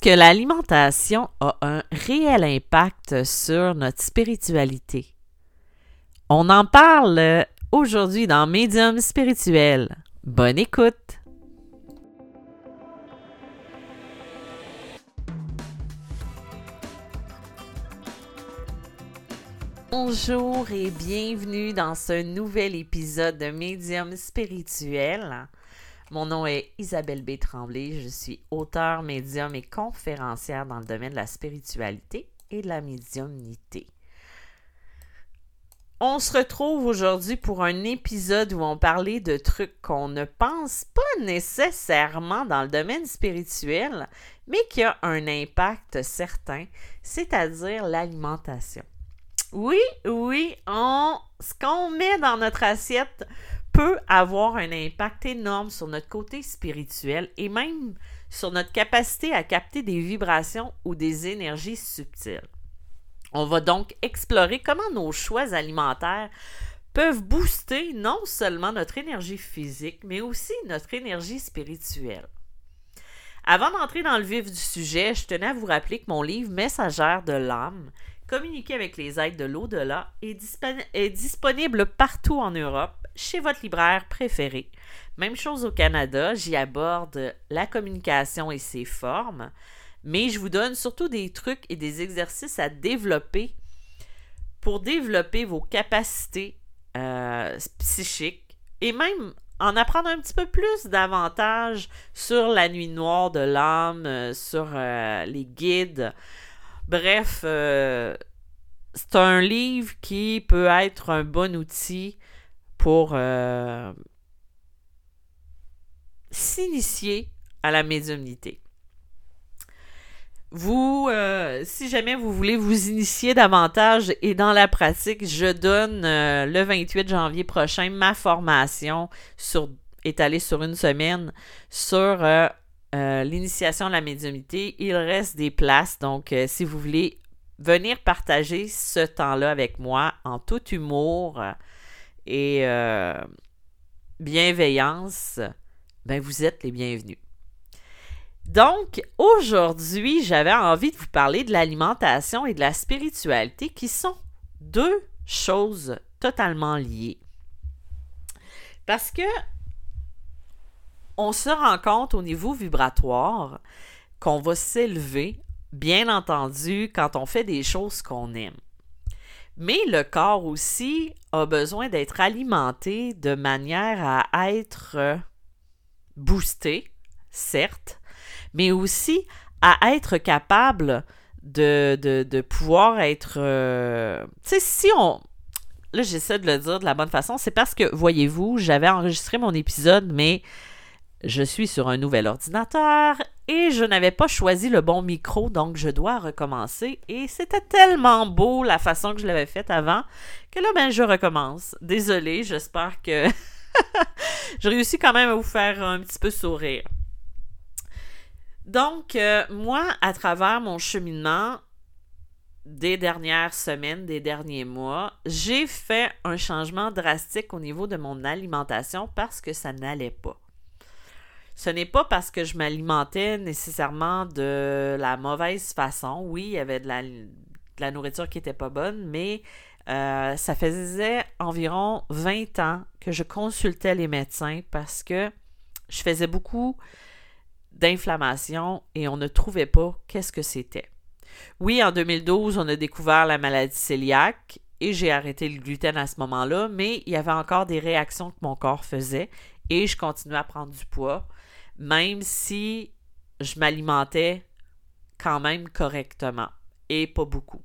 que l'alimentation a un réel impact sur notre spiritualité? On en parle aujourd'hui dans Médium spirituel. Bonne écoute! Bonjour et bienvenue dans ce nouvel épisode de Médium spirituel. Mon nom est Isabelle B. Tremblay. Je suis auteur, médium et conférencière dans le domaine de la spiritualité et de la médiumnité. On se retrouve aujourd'hui pour un épisode où on parlait de trucs qu'on ne pense pas nécessairement dans le domaine spirituel, mais qui a un impact certain, c'est-à-dire l'alimentation. Oui, oui, ce qu'on met dans notre assiette avoir un impact énorme sur notre côté spirituel et même sur notre capacité à capter des vibrations ou des énergies subtiles. On va donc explorer comment nos choix alimentaires peuvent booster non seulement notre énergie physique, mais aussi notre énergie spirituelle. Avant d'entrer dans le vif du sujet, je tenais à vous rappeler que mon livre Messagère de l'âme, communiquer avec les aides de l'au-delà, est, disponible partout en Europe chez votre libraire préféré. Même chose au Canada, j'y aborde la communication et ses formes, mais je vous donne surtout des trucs et des exercices à développer pour développer vos capacités euh, psychiques et même en apprendre un petit peu plus davantage sur la nuit noire de l'âme, euh, sur euh, les guides. Bref, c'est un livre qui peut être un bon outil pour euh, s'initier à la médiumnité. Vous, euh, si jamais vous voulez vous initier davantage et dans la pratique, je donne euh, le 28 janvier prochain ma formation sur, étalée sur une semaine sur l'initiation à la médiumnité. Il reste des places, donc si vous voulez venir partager ce temps-là avec moi en tout humour, et euh, bienveillance, ben vous êtes les bienvenus. Donc, aujourd'hui, j'avais envie de vous parler de l'alimentation et de la spiritualité qui sont deux choses totalement liées. Parce que on se rend compte au niveau vibratoire qu'on va s'élever, bien entendu, quand on fait des choses qu'on aime. Mais le corps aussi a besoin d'être alimenté de manière à être euh, boosté, certes, mais aussi à être capable de, pouvoir être... Euh, tu sais, si on... Là, j'essaie de le dire de la bonne façon, c'est parce que, voyez-vous, j'avais enregistré mon épisode, mais je suis sur un nouvel ordinateur et je n'avais pas choisi le bon micro, donc je dois recommencer. Et c'était tellement beau la façon que je l'avais faite avant que là, ben, je recommence. Désolée, j'espère que je réussis quand même à vous faire un petit peu sourire. Donc, euh, moi, à travers mon cheminement des dernières semaines, des derniers mois, j'ai fait un changement drastique au niveau de mon alimentation parce que ça n'allait pas ce n'est pas parce que je m'alimentais nécessairement de la mauvaise façon. Oui, il y avait de la, nourriture qui n'était pas bonne, mais euh, ça faisait environ 20 ans que je consultais les médecins parce que je faisais beaucoup d'inflammation et on ne trouvait pas qu'est-ce que c'était. Oui, en 2012, on a découvert la maladie cœliaque et j'ai arrêté le gluten à ce moment-là, mais il y avait encore des réactions que mon corps faisait et je continuais à prendre du poids même si je m'alimentais quand même correctement et pas beaucoup.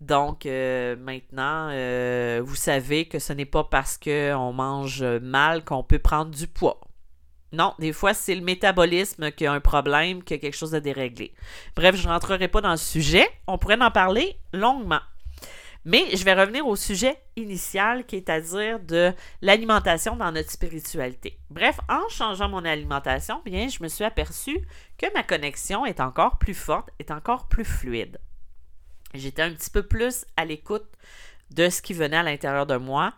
Donc euh, maintenant, euh, vous savez que ce n'est pas parce qu'on mange mal qu'on peut prendre du poids. Non, des fois, c'est le métabolisme qui a un problème, qui a quelque chose de déréglé. Bref, je ne rentrerai pas dans le sujet. On pourrait en parler longuement. Mais je vais revenir au sujet initial qui est à dire de l'alimentation dans notre spiritualité. Bref, en changeant mon alimentation, bien, je me suis aperçu que ma connexion est encore plus forte, est encore plus fluide. J'étais un petit peu plus à l'écoute de ce qui venait à l'intérieur de moi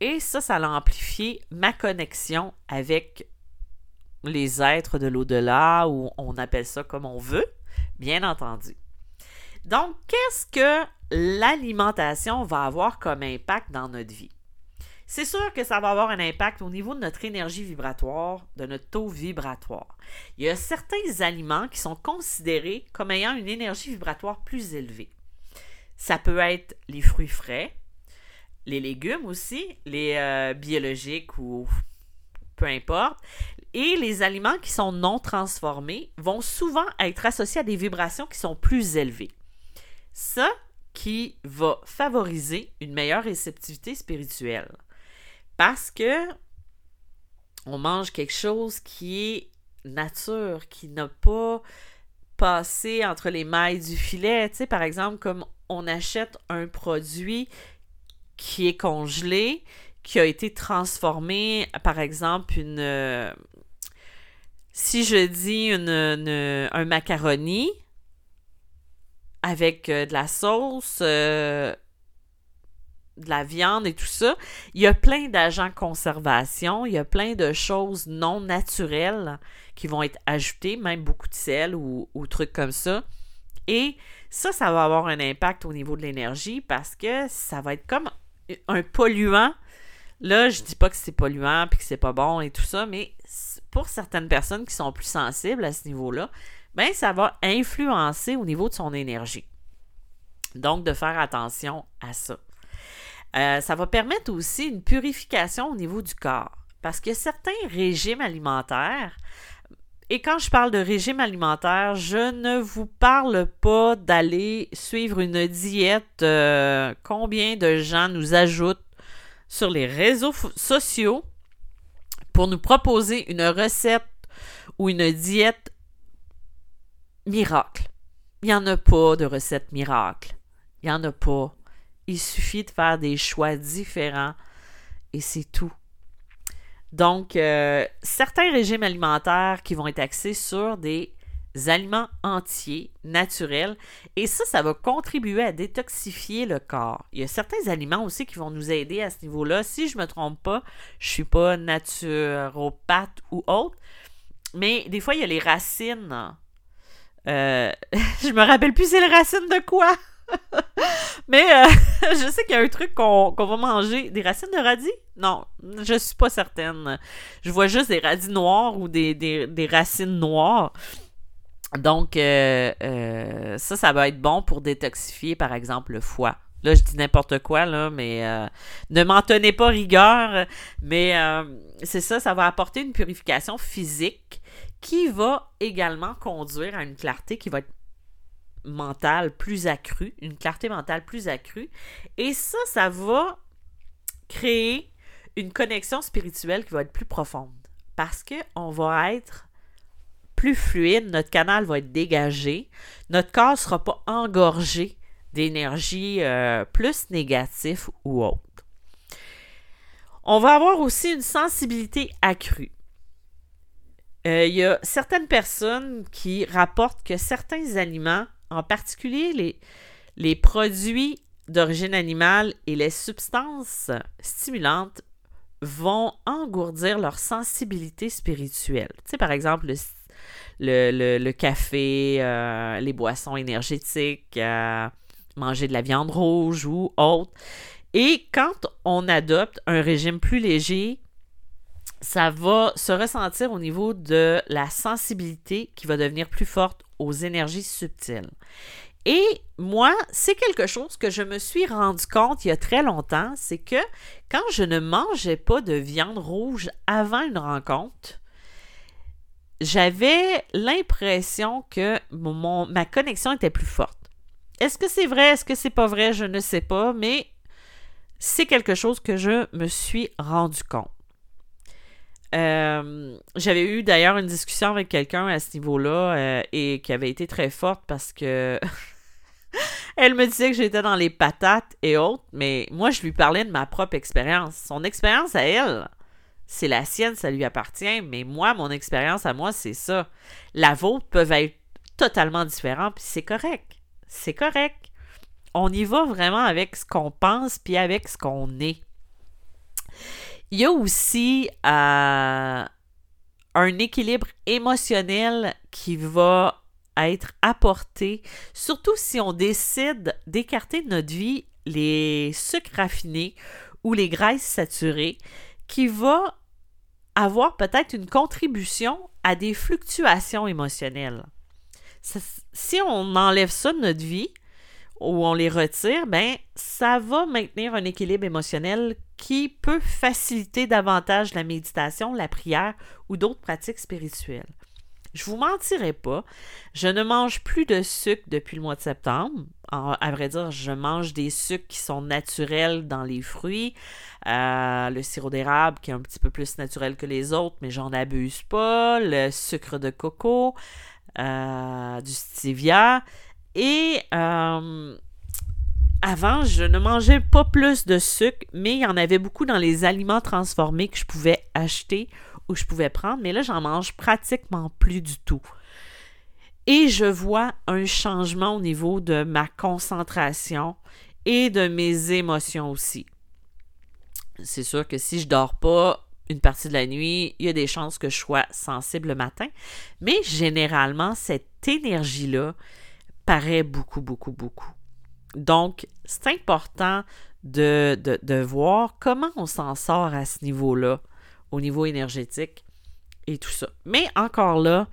et ça, ça a amplifié ma connexion avec les êtres de l'au-delà ou on appelle ça comme on veut. bien entendu. Donc, qu'est-ce que l'alimentation va avoir comme impact dans notre vie? C'est sûr que ça va avoir un impact au niveau de notre énergie vibratoire, de notre taux vibratoire. Il y a certains aliments qui sont considérés comme ayant une énergie vibratoire plus élevée. Ça peut être les fruits frais, les légumes aussi, les euh, biologiques ou peu importe. Et les aliments qui sont non transformés vont souvent être associés à des vibrations qui sont plus élevées. Ça qui va favoriser une meilleure réceptivité spirituelle parce que on mange quelque chose qui est nature, qui n'a pas passé entre les mailles du filet. Tu sais, par exemple, comme on achète un produit qui est congelé, qui a été transformé, par exemple, une. si je dis une, un macaroni avec euh, de la sauce, euh, de la viande et tout ça, il y a plein d'agents conservation, il y a plein de choses non naturelles qui vont être ajoutées, même beaucoup de sel ou, trucs comme ça. Et ça, ça va avoir un impact au niveau de l'énergie parce que ça va être comme un polluant. Là, je dis pas que c'est polluant puis que c'est pas bon et tout ça, mais pour certaines personnes qui sont plus sensibles à ce niveau-là, ben ça va influencer au niveau de son énergie. Donc, de faire attention à ça. Euh, ça va permettre aussi une purification au niveau du corps. Parce que certains régimes alimentaires, et quand je parle de régime alimentaire, je ne vous parle pas d'aller suivre une diète. Euh, combien de gens nous ajoutent sur les réseaux sociaux pour nous proposer une recette ou une diète miracle. Il n'y en a pas de recette miracle. Il n'y en a pas. Il suffit de faire des choix différents et c'est tout. Donc, euh, certains régimes alimentaires qui vont être axés sur des aliments entiers, naturels, et ça, ça va contribuer à détoxifier le corps. Il y a certains aliments aussi qui vont nous aider à ce niveau-là. Si je ne me trompe pas, je ne suis pas naturopathe ou autre, mais des fois, il y a les racines. Euh, je me rappelle plus c'est les racines de quoi. Mais euh, je sais qu'il y a un truc qu'on va manger. Des racines de radis? Non, je suis pas certaine. Je vois juste des radis noirs ou des, racines noires. Donc, euh, ça, ça va être bon pour détoxifier, par exemple, le foie. Là, je dis n'importe quoi, là, mais ne m'en tenez pas rigueur. Mais c'est ça, ça va apporter une purification physique qui va également conduire à une clarté qui va être mentale plus accrue, une clarté mentale plus accrue. Et ça, ça va créer une connexion spirituelle qui va être plus profonde. Parce qu'on va être plus fluide, notre canal va être dégagé, notre corps ne sera pas engorgé d'énergie euh, plus négative ou autre. On va avoir aussi une sensibilité accrue. Euh, il y a certaines personnes qui rapportent que certains aliments en particulier les, produits d'origine animale et les substances stimulantes vont engourdir leur sensibilité spirituelle. Tu par exemple, le, café, euh, les boissons énergétiques, euh, manger de la viande rouge ou autre. Et quand on adopte un régime plus léger, ça va se ressentir au niveau de la sensibilité qui va devenir plus forte aux énergies subtiles. Et moi, c'est quelque chose que je me suis rendu compte il y a très longtemps, c'est que quand je ne mangeais pas de viande rouge avant une rencontre, j'avais l'impression que ma connexion était plus forte. Est-ce que c'est vrai, est-ce que c'est pas vrai, je ne sais pas, mais c'est quelque chose que je me suis rendu compte. Euh, j'avais eu d'ailleurs une discussion avec quelqu'un à ce niveau-là euh, et qui avait été très forte parce que elle me disait que j'étais dans les patates et autres, mais moi je lui parlais de ma propre expérience. Son expérience à elle, c'est la sienne, ça lui appartient, mais moi, mon expérience à moi, c'est ça. La vôtre peut être totalement différente, puis c'est correct. C'est correct. On y va vraiment avec ce qu'on pense, puis avec ce qu'on est. Il y a aussi euh, un équilibre émotionnel qui va être apporté, surtout si on décide d'écarter de notre vie les sucres raffinés ou les graisses saturées, qui va avoir peut-être une contribution à des fluctuations émotionnelles. Si on enlève ça de notre vie, ou on les retire, ben ça va maintenir un équilibre émotionnel qui peut faciliter davantage la méditation, la prière ou d'autres pratiques spirituelles. Je vous mentirai pas, je ne mange plus de sucre depuis le mois de septembre. à vrai dire, je mange des sucres qui sont naturels dans les fruits. Euh, le sirop d'érable qui est un petit peu plus naturel que les autres, mais j'en abuse pas. Le sucre de coco, euh, du stevia. Et euh, avant, je ne mangeais pas plus de sucre, mais il y en avait beaucoup dans les aliments transformés que je pouvais acheter ou je pouvais prendre. Mais là, j'en mange pratiquement plus du tout. Et je vois un changement au niveau de ma concentration et de mes émotions aussi. C'est sûr que si je dors pas une partie de la nuit, il y a des chances que je sois sensible le matin. Mais généralement, cette énergie-là, paraît beaucoup, beaucoup, beaucoup. Donc, c'est important de, de, voir comment on s'en sort à ce niveau-là, au niveau énergétique et tout ça. Mais encore là,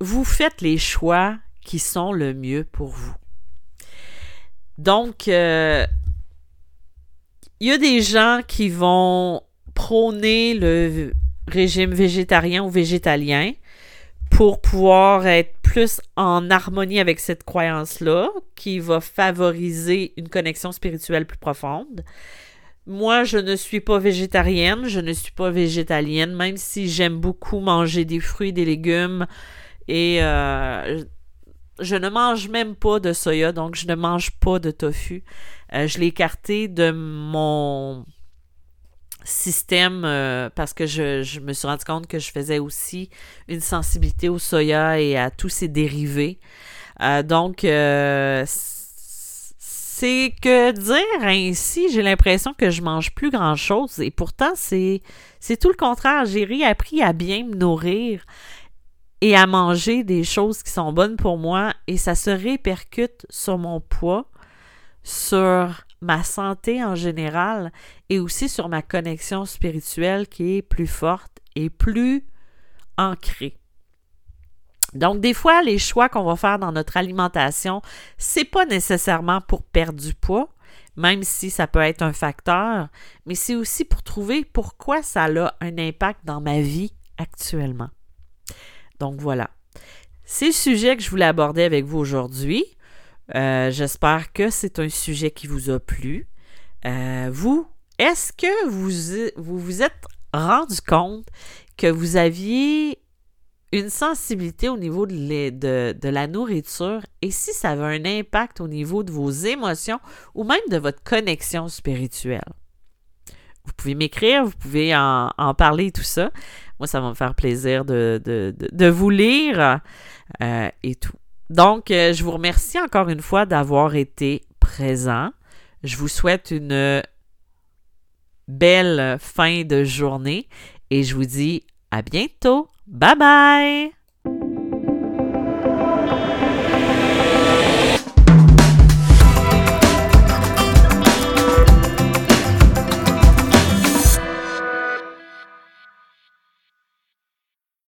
vous faites les choix qui sont le mieux pour vous. Donc, euh, il y a des gens qui vont prôner le régime végétarien ou végétalien pour pouvoir être plus en harmonie avec cette croyance-là, qui va favoriser une connexion spirituelle plus profonde. Moi, je ne suis pas végétarienne, je ne suis pas végétalienne, même si j'aime beaucoup manger des fruits, des légumes et euh, je ne mange même pas de soya, donc je ne mange pas de tofu. Euh, je l'ai écarté de mon système euh, parce que je, me suis rendu compte que je faisais aussi une sensibilité au soya et à tous ses dérivés. Euh, donc, euh, c'est que dire ainsi, j'ai l'impression que je mange plus grand chose et pourtant c'est c'est tout le contraire. J'ai réappris à bien me nourrir et à manger des choses qui sont bonnes pour moi et ça se répercute sur mon poids, sur ma santé en général et aussi sur ma connexion spirituelle qui est plus forte et plus ancrée. Donc, des fois, les choix qu'on va faire dans notre alimentation, c'est pas nécessairement pour perdre du poids, même si ça peut être un facteur, mais c'est aussi pour trouver pourquoi ça a un impact dans ma vie actuellement. Donc voilà. C'est le sujet que je voulais aborder avec vous aujourd'hui. Euh, j'espère que c'est un sujet qui vous a plu. Euh, vous, est-ce que vous, vous êtes rendu compte que vous aviez une sensibilité au niveau de, la nourriture et si ça avait un impact au niveau de vos émotions ou même de votre connexion spirituelle? Vous pouvez m'écrire, vous pouvez en, parler, tout ça. Moi, ça va me faire plaisir de, de vous lire euh, et tout. Donc, euh, je vous remercie encore une fois d'avoir été présent. Je vous souhaite une belle fin de journée et je vous dis à bientôt. Bye bye!